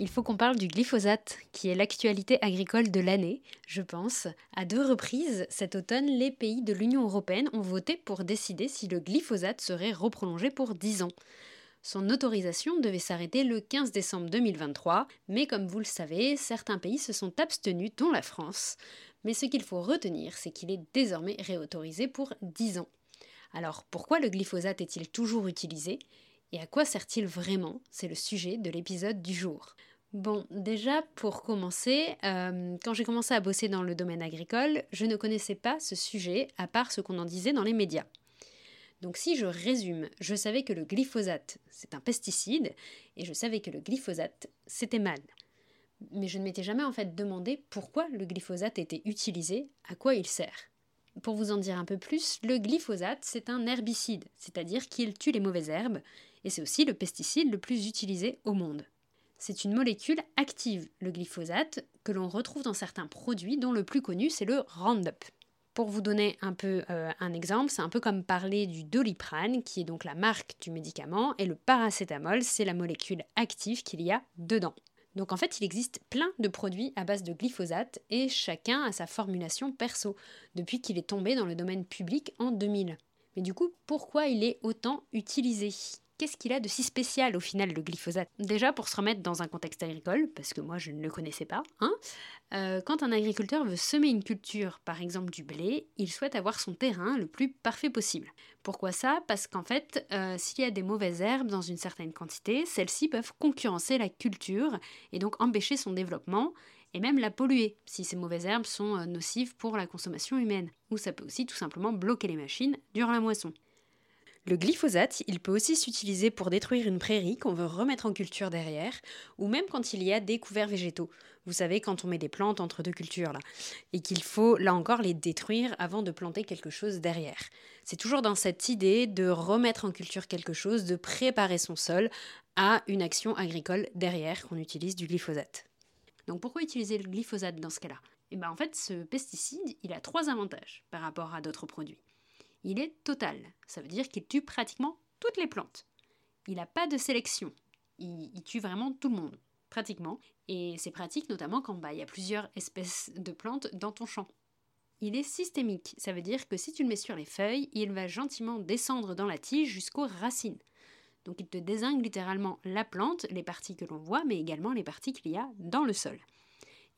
Il faut qu'on parle du glyphosate, qui est l'actualité agricole de l'année, je pense. À deux reprises, cet automne, les pays de l'Union européenne ont voté pour décider si le glyphosate serait reprolongé pour 10 ans. Son autorisation devait s'arrêter le 15 décembre 2023, mais comme vous le savez, certains pays se sont abstenus, dont la France. Mais ce qu'il faut retenir, c'est qu'il est désormais réautorisé pour 10 ans. Alors pourquoi le glyphosate est-il toujours utilisé? Et à quoi sert-il vraiment? C'est le sujet de l'épisode du jour. Bon, déjà pour commencer, euh, quand j'ai commencé à bosser dans le domaine agricole, je ne connaissais pas ce sujet à part ce qu'on en disait dans les médias. Donc si je résume, je savais que le glyphosate, c'est un pesticide, et je savais que le glyphosate, c'était mal. Mais je ne m'étais jamais en fait demandé pourquoi le glyphosate était utilisé, à quoi il sert. Pour vous en dire un peu plus, le glyphosate, c'est un herbicide, c'est-à-dire qu'il tue les mauvaises herbes, et c'est aussi le pesticide le plus utilisé au monde. C'est une molécule active, le glyphosate, que l'on retrouve dans certains produits, dont le plus connu c'est le Roundup. Pour vous donner un peu euh, un exemple, c'est un peu comme parler du doliprane, qui est donc la marque du médicament, et le paracétamol, c'est la molécule active qu'il y a dedans. Donc en fait, il existe plein de produits à base de glyphosate et chacun a sa formulation perso, depuis qu'il est tombé dans le domaine public en 2000. Mais du coup, pourquoi il est autant utilisé? Qu'est-ce qu'il a de si spécial au final le glyphosate? Déjà pour se remettre dans un contexte agricole, parce que moi je ne le connaissais pas, hein, euh, quand un agriculteur veut semer une culture, par exemple du blé, il souhaite avoir son terrain le plus parfait possible. Pourquoi ça? Parce qu'en fait, euh, s'il y a des mauvaises herbes dans une certaine quantité, celles-ci peuvent concurrencer la culture et donc empêcher son développement et même la polluer si ces mauvaises herbes sont euh, nocives pour la consommation humaine. Ou ça peut aussi tout simplement bloquer les machines durant la moisson. Le glyphosate, il peut aussi s'utiliser pour détruire une prairie qu'on veut remettre en culture derrière, ou même quand il y a des couverts végétaux. Vous savez, quand on met des plantes entre deux cultures, là, et qu'il faut, là encore, les détruire avant de planter quelque chose derrière. C'est toujours dans cette idée de remettre en culture quelque chose, de préparer son sol à une action agricole derrière qu'on utilise du glyphosate. Donc pourquoi utiliser le glyphosate dans ce cas-là? Et eh bien en fait, ce pesticide, il a trois avantages par rapport à d'autres produits il est total. Ça veut dire qu'il tue pratiquement toutes les plantes. Il n'a pas de sélection. Il, tue vraiment tout le monde, pratiquement. Et c'est pratique notamment quand bah, il y a plusieurs espèces de plantes dans ton champ. Il est systémique, ça veut dire que si tu le mets sur les feuilles, il va gentiment descendre dans la tige jusqu'aux racines. Donc il te désingue littéralement la plante, les parties que l'on voit, mais également les parties qu'il y a dans le sol.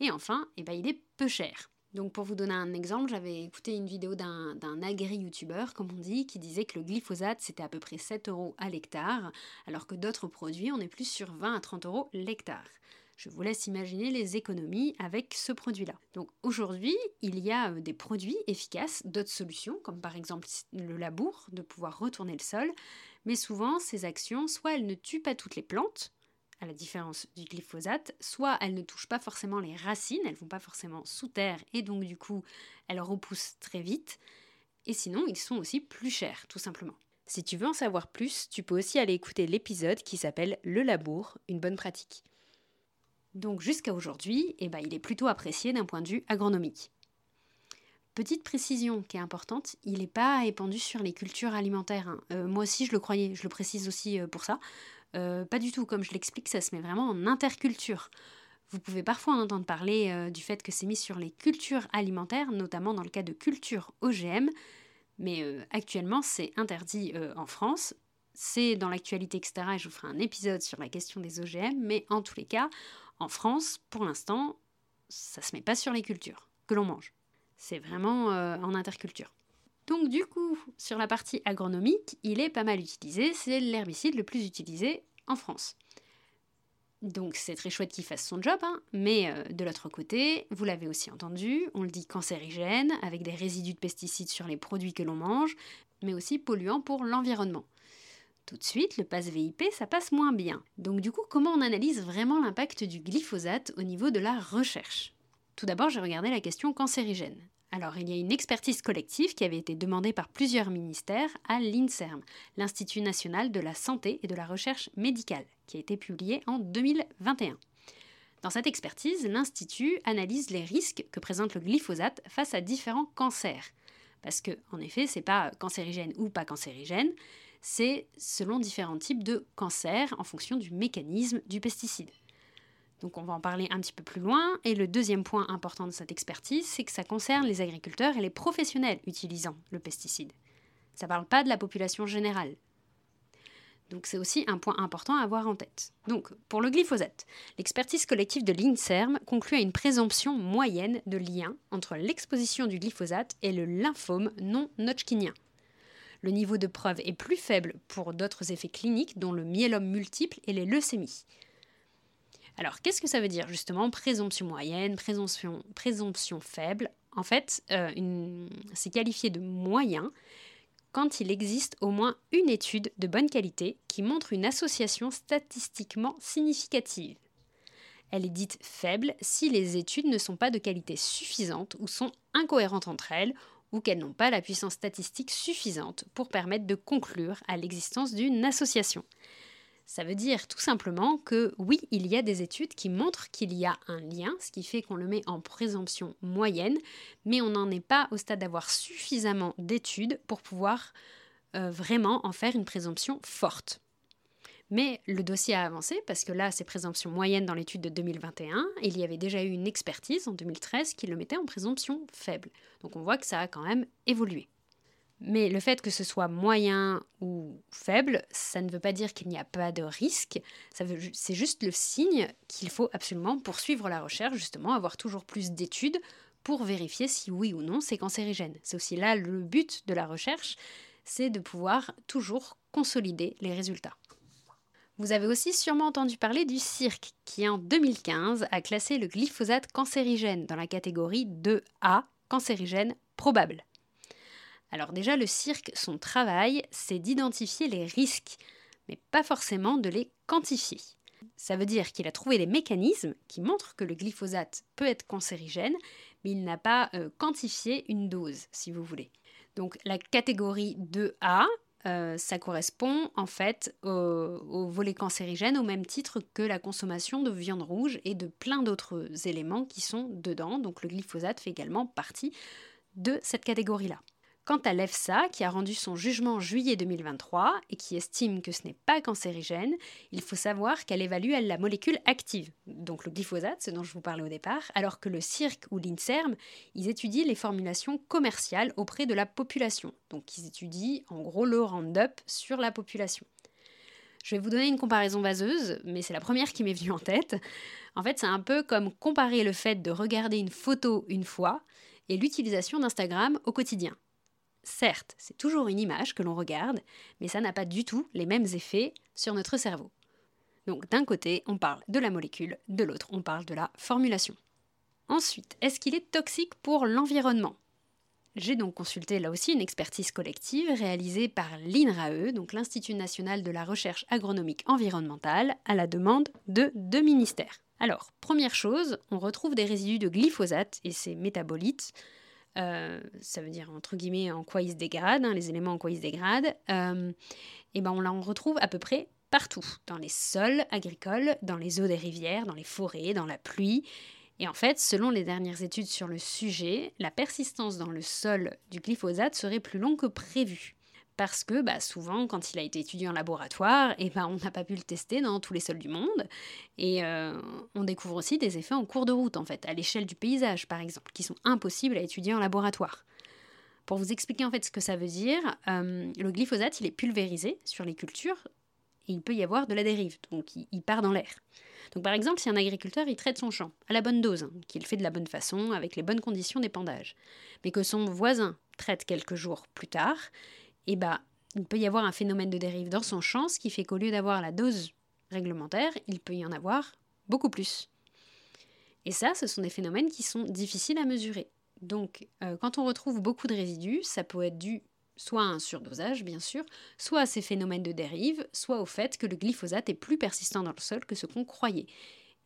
Et enfin, eh ben, il est peu cher. Donc pour vous donner un exemple, j'avais écouté une vidéo d'un agri-youtubeur, comme on dit, qui disait que le glyphosate c'était à peu près 7 euros à l'hectare, alors que d'autres produits on est plus sur 20 à 30 euros l'hectare. Je vous laisse imaginer les économies avec ce produit-là. Donc aujourd'hui, il y a euh, des produits efficaces, d'autres solutions, comme par exemple le labour, de pouvoir retourner le sol, mais souvent ces actions, soit elles ne tuent pas toutes les plantes, à la différence du glyphosate, soit elles ne touchent pas forcément les racines, elles vont pas forcément sous terre et donc du coup elles repoussent très vite, et sinon ils sont aussi plus chers tout simplement. Si tu veux en savoir plus, tu peux aussi aller écouter l'épisode qui s'appelle Le labour, une bonne pratique. Donc jusqu'à aujourd'hui, eh ben, il est plutôt apprécié d'un point de vue agronomique. Petite précision qui est importante, il n'est pas épandu sur les cultures alimentaires. Hein. Euh, moi aussi je le croyais, je le précise aussi euh, pour ça. Euh, pas du tout, comme je l'explique, ça se met vraiment en interculture. Vous pouvez parfois entendre parler euh, du fait que c'est mis sur les cultures alimentaires, notamment dans le cas de culture OGM, mais euh, actuellement c'est interdit en France. C'est dans l'actualité, etc. Et je vous ferai un épisode sur la question des OGM, mais en tous les cas, en France, pour l'instant, ça se met pas sur les cultures que l'on mange. C'est vraiment en interculture. Donc du coup, sur la partie agronomique, il est pas mal utilisé, c'est l'herbicide le plus utilisé en France. Donc c'est très chouette qu'il fasse son job, hein, mais euh, de l'autre côté, vous l'avez aussi entendu, on le dit cancérigène, avec des résidus de pesticides sur les produits que l'on mange, mais aussi polluant pour l'environnement. Tout de suite, le pass VIP, ça passe moins bien. Donc du coup, comment on analyse vraiment l'impact du glyphosate au niveau de la recherche? Tout d'abord, j'ai regardé la question cancérigène. Alors, il y a une expertise collective qui avait été demandée par plusieurs ministères à l'INSERM, l'Institut national de la santé et de la recherche médicale, qui a été publiée en 2021. Dans cette expertise, l'Institut analyse les risques que présente le glyphosate face à différents cancers. Parce que, en effet, c'est pas cancérigène ou pas cancérigène, c'est selon différents types de cancers en fonction du mécanisme du pesticide. Donc on va en parler un petit peu plus loin. Et le deuxième point important de cette expertise, c'est que ça concerne les agriculteurs et les professionnels utilisant le pesticide. Ça ne parle pas de la population générale. Donc c'est aussi un point important à avoir en tête. Donc pour le glyphosate, l'expertise collective de l'INSERM conclut à une présomption moyenne de lien entre l'exposition du glyphosate et le lymphome non hodgkinien. Le niveau de preuve est plus faible pour d'autres effets cliniques dont le myélome multiple et les leucémies. Alors, qu'est-ce que ça veut dire justement présomption moyenne, présomption, faible? En fait, euh, c'est qualifié de moyen quand il existe au moins une étude de bonne qualité qui montre une association statistiquement significative. Elle est dite faible si les études ne sont pas de qualité suffisante ou sont incohérentes entre elles ou qu'elles n'ont pas la puissance statistique suffisante pour permettre de conclure à l'existence d'une association. Ça veut dire tout simplement que oui, il y a des études qui montrent qu'il y a un lien, ce qui fait qu'on le met en présomption moyenne, mais on n'en est pas au stade d'avoir suffisamment d'études pour pouvoir euh, vraiment en faire une présomption forte. Mais le dossier a avancé parce que là, c'est présomption moyenne dans l'étude de 2021. il y avait déjà eu une expertise en 2013 qui le mettait en présomption faible. Donc on voit que ça a quand même évolué. Mais le fait que ce soit moyen ou faible, ça ne veut pas dire qu'il n'y a pas de risque. C'est juste le signe qu'il faut absolument poursuivre la recherche, justement, avoir toujours plus d'études pour vérifier si oui ou non c'est cancérigène. C'est aussi là le but de la recherche, c'est de pouvoir toujours consolider les résultats. Vous avez aussi sûrement entendu parler du cirque qui en 2015 a classé le glyphosate cancérigène dans la catégorie 2A, cancérigène probable. Alors déjà, le cirque, son travail, c'est d'identifier les risques, mais pas forcément de les quantifier. Ça veut dire qu'il a trouvé des mécanismes qui montrent que le glyphosate peut être cancérigène, mais il n'a pas euh, quantifié une dose, si vous voulez. Donc la catégorie 2A, euh, ça correspond en fait au, au, volet cancérigène au même titre que la consommation de viande rouge et de plein d'autres éléments qui sont dedans. Donc le glyphosate fait également partie de cette catégorie-là. Quant à l'EFSA, qui a rendu son jugement en juillet 2023 et qui estime que ce n'est pas cancérigène, il faut savoir qu'elle évalue la molécule active, donc le glyphosate, ce dont je vous parlais au départ, alors que le CIRC ou l'INSERM, ils étudient les formulations commerciales auprès de la population. Donc ils étudient en gros le Roundup sur la population. Je vais vous donner une comparaison vaseuse, mais c'est la première qui m'est venue en tête. En fait, c'est un peu comme comparer le fait de regarder une photo une fois et l'utilisation d'Instagram au quotidien. Certes, c'est toujours une image que l'on regarde, mais ça n'a pas du tout les mêmes effets sur notre cerveau. Donc d'un côté, on parle de la molécule, de l'autre, on parle de la formulation. Ensuite, est-ce qu'il est toxique pour l'environnement? J'ai donc consulté là aussi une expertise collective réalisée par l'INRAE, donc l'Institut national de la recherche agronomique environnementale, à la demande de deux ministères. Alors, première chose, on retrouve des résidus de glyphosate et ses métabolites euh, ça veut dire entre guillemets en quoi ils se dégradent, hein, les éléments en quoi ils se dégradent, euh, et ben on en retrouve à peu près partout, dans les sols agricoles, dans les eaux des rivières, dans les forêts, dans la pluie. Et en fait, selon les dernières études sur le sujet, la persistance dans le sol du glyphosate serait plus longue que prévu parce que bah, souvent, quand il a été étudié en laboratoire, et eh ben, on n'a pas pu le tester dans tous les sols du monde. Et euh, on découvre aussi des effets en cours de route, en fait, à l'échelle du paysage, par exemple, qui sont impossibles à étudier en laboratoire. Pour vous expliquer en fait ce que ça veut dire, euh, le glyphosate, il est pulvérisé sur les cultures et il peut y avoir de la dérive, donc il, part dans l'air. Donc par exemple, si un agriculteur il traite son champ à la bonne dose, hein, qu'il fait de la bonne façon, avec les bonnes conditions d'épandage, mais que son voisin traite quelques jours plus tard, et eh bah, il peut y avoir un phénomène de dérive dans son champ, ce qui fait qu'au lieu d'avoir la dose réglementaire, il peut y en avoir beaucoup plus. Et ça, ce sont des phénomènes qui sont difficiles à mesurer. Donc, euh, quand on retrouve beaucoup de résidus, ça peut être dû soit à un surdosage, bien sûr, soit à ces phénomènes de dérive, soit au fait que le glyphosate est plus persistant dans le sol que ce qu'on croyait.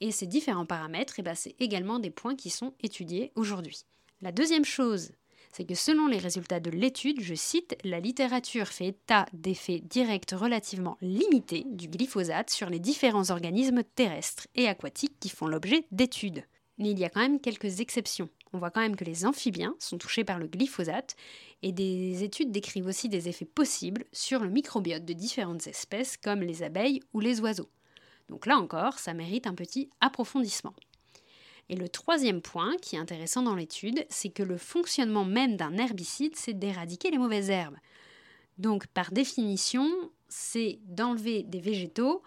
Et ces différents paramètres, eh ben, c'est également des points qui sont étudiés aujourd'hui. La deuxième chose, c'est que selon les résultats de l'étude, je cite, la littérature fait état d'effets directs relativement limités du glyphosate sur les différents organismes terrestres et aquatiques qui font l'objet d'études. Mais il y a quand même quelques exceptions. On voit quand même que les amphibiens sont touchés par le glyphosate et des études décrivent aussi des effets possibles sur le microbiote de différentes espèces comme les abeilles ou les oiseaux. Donc là encore, ça mérite un petit approfondissement. Et le troisième point qui est intéressant dans l'étude, c'est que le fonctionnement même d'un herbicide, c'est d'éradiquer les mauvaises herbes. Donc par définition, c'est d'enlever des végétaux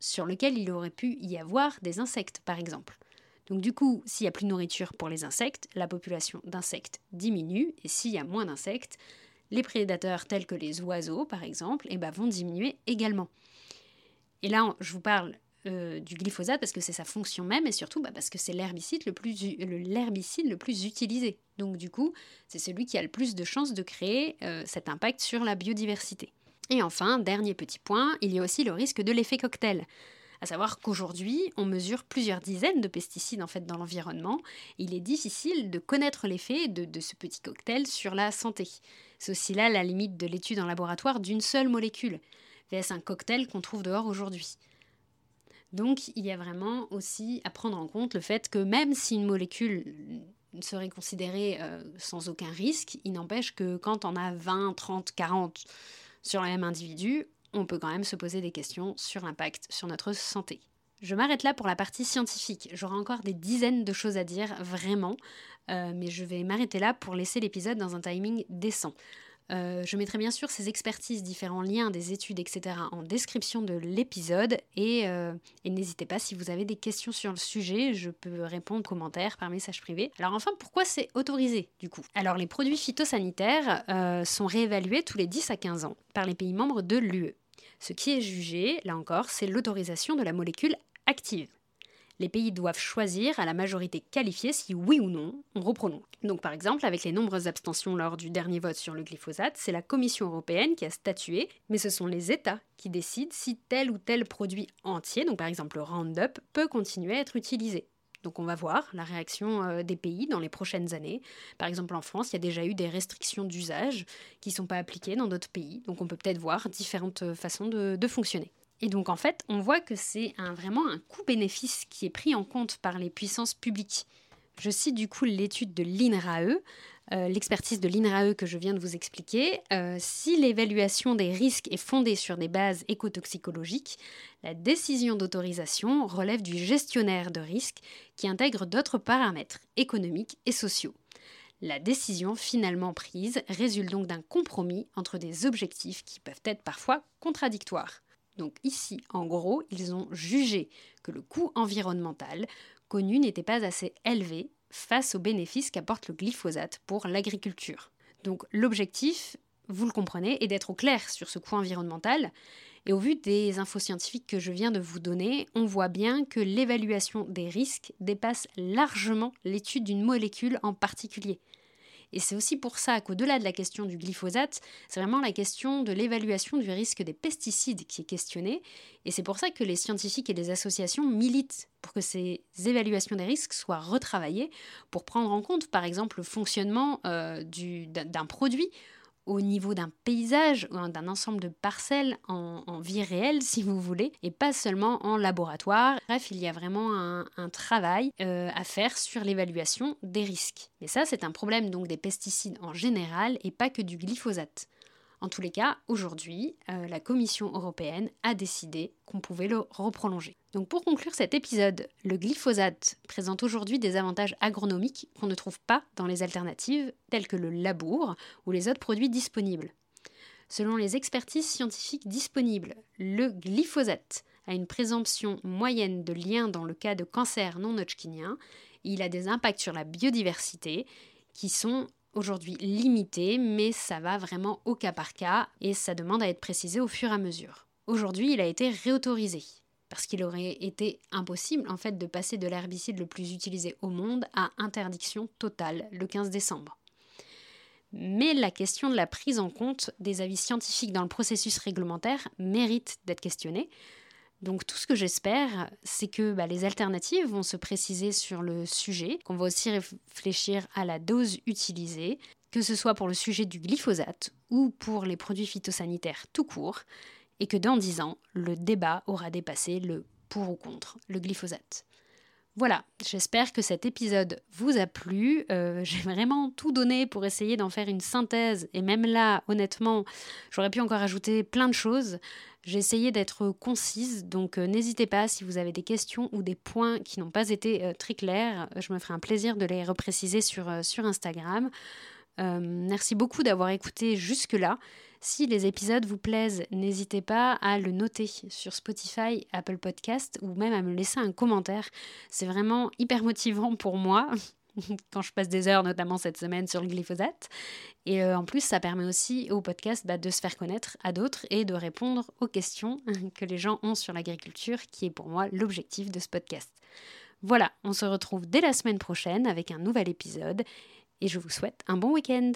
sur lesquels il aurait pu y avoir des insectes, par exemple. Donc du coup, s'il n'y a plus de nourriture pour les insectes, la population d'insectes diminue, et s'il y a moins d'insectes, les prédateurs tels que les oiseaux, par exemple, eh ben, vont diminuer également. Et là, je vous parle euh, du glyphosate parce que c'est sa fonction même et surtout bah, parce que c'est l'herbicide le, plus, utilisé. Donc du coup, c'est celui qui a le plus de chances de créer euh, cet impact sur la biodiversité. Et enfin, dernier petit point, il y a aussi le risque de l'effet cocktail. À savoir qu'aujourd'hui, on mesure plusieurs dizaines de pesticides en fait dans l'environnement. il est difficile de connaître l'effet de, de ce petit cocktail sur la santé. C'est aussi là la limite de l'étude en laboratoire d'une seule molécule, vs un cocktail qu'on trouve dehors aujourd'hui? Donc il y a vraiment aussi à prendre en compte le fait que même si une molécule serait considérée euh, sans aucun risque, il n'empêche que quand on a 20, 30, 40 sur le même individu, on peut quand même se poser des questions sur l'impact sur notre santé. Je m'arrête là pour la partie scientifique. J'aurai encore des dizaines de choses à dire, vraiment, euh, mais je vais m'arrêter là pour laisser l'épisode dans un timing décent. Euh, je mettrai bien sûr ces expertises, différents liens, des études, etc. en description de l'épisode. Euh, et, n'hésitez pas si vous avez des questions sur le sujet, je peux répondre en commentaire par message privé. Alors enfin, pourquoi c'est autorisé du coup? Alors les produits phytosanitaires euh, sont réévalués tous les 10 à 15 ans par les pays membres de l'UE. Ce qui est jugé, là encore, c'est l'autorisation de la molécule active les pays doivent choisir à la majorité qualifiée si oui ou non on reprolonge. Donc par exemple, avec les nombreuses abstentions lors du dernier vote sur le glyphosate, c'est la Commission européenne qui a statué, mais ce sont les États qui décident si tel ou tel produit entier, donc par exemple le Roundup, peut continuer à être utilisé. Donc on va voir la réaction euh, des pays dans les prochaines années. Par exemple en France, il y a déjà eu des restrictions d'usage qui ne sont pas appliquées dans d'autres pays. Donc on peut peut-être voir différentes euh, façons de fonctionner. Et donc en fait, on voit que c'est vraiment un coût-bénéfice qui est pris en compte par les puissances publiques. Je cite du coup l'étude de l'INRAE, euh, l'expertise de l'INRAE que je viens de vous expliquer. Euh, si l'évaluation des risques est fondée sur des bases écotoxicologiques, la décision d'autorisation relève du gestionnaire de risque qui intègre d'autres paramètres économiques et sociaux. La décision finalement prise résulte donc d'un compromis entre des objectifs qui peuvent être parfois contradictoires. Donc ici, en gros, ils ont jugé que le coût environnemental connu n'était pas assez élevé face aux bénéfices qu'apporte le glyphosate pour l'agriculture. Donc l'objectif, vous le comprenez, est d'être au clair sur ce coût environnemental. Et au vu des infos scientifiques que je viens de vous donner, on voit bien que l'évaluation des risques dépasse largement l'étude d'une molécule en particulier. Et c'est aussi pour ça qu'au-delà de la question du glyphosate, c'est vraiment la question de l'évaluation du risque des pesticides qui est questionnée. Et c'est pour ça que les scientifiques et les associations militent pour que ces évaluations des risques soient retravaillées, pour prendre en compte par exemple le fonctionnement euh, d'un produit au niveau d'un paysage, ou d'un ensemble de parcelles en, vie réelle, si vous voulez, et pas seulement en laboratoire. Bref, il y a vraiment un, travail euh, à faire sur l'évaluation des risques. Mais ça, c'est un problème donc des pesticides en général et pas que du glyphosate. En tous les cas, aujourd'hui, euh, la Commission européenne a décidé qu'on pouvait le reprolonger. Donc pour conclure cet épisode, le glyphosate présente aujourd'hui des avantages agronomiques qu'on ne trouve pas dans les alternatives telles que le labour ou les autres produits disponibles. Selon les expertises scientifiques disponibles, le glyphosate a une présomption moyenne de lien dans le cas de cancer non hodgkinien. Il a des impacts sur la biodiversité qui sont aujourd'hui limité, mais ça va vraiment au cas par cas et ça demande à être précisé au fur et à mesure. Aujourd'hui, il a été réautorisé parce qu'il aurait été impossible en fait de passer de l'herbicide le plus utilisé au monde à interdiction totale le 15 décembre. Mais la question de la prise en compte des avis scientifiques dans le processus réglementaire mérite d'être questionnée. Donc tout ce que j'espère, c'est que bah, les alternatives vont se préciser sur le sujet, qu'on va aussi réfléchir à la dose utilisée, que ce soit pour le sujet du glyphosate ou pour les produits phytosanitaires tout court, et que dans dix ans, le débat aura dépassé le pour ou contre le glyphosate. Voilà, j'espère que cet épisode vous a plu. Euh, j'ai vraiment tout donné pour essayer d'en faire une synthèse. Et même là, honnêtement, j'aurais pu encore ajouter plein de choses. J'ai essayé d'être concise, donc euh, n'hésitez pas si vous avez des questions ou des points qui n'ont pas été euh, très clairs. Je me ferai un plaisir de les repréciser sur, sur Instagram. merci beaucoup d'avoir écouté jusque-là. Si les épisodes vous plaisent, n'hésitez pas à le noter sur Spotify, Apple Podcast ou même à me laisser un commentaire. C'est vraiment hyper motivant pour moi quand je passe des heures, notamment cette semaine, sur le glyphosate. Et euh, en plus, ça permet aussi au podcast bah, de se faire connaître à d'autres et de répondre aux questions que les gens ont sur l'agriculture, qui est pour moi l'objectif de ce podcast. Voilà, on se retrouve dès la semaine prochaine avec un nouvel épisode et je vous souhaite un bon week-end.